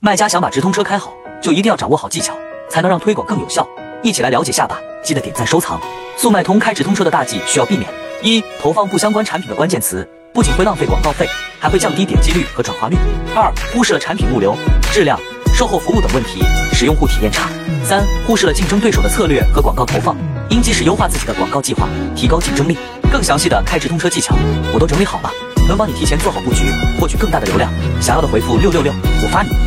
卖家想把直通车开好就一定要掌握好技巧才能让推广更有效一起来了解下吧。记得点赞收藏速卖通开直通车的大忌需要避免。一投放不相关产品的关键词不仅会浪费广告费还会降低点击率和转化率。二忽视了产品物流质量售后服务等问题使用户体验差。三忽视了竞争对手的策略和广告投放应及时优化自己的广告计划提高竞争力。更详细的开直通车技巧我都整理好了能帮你提前做好布局获取更大的流量。想要的回复六六六我发你。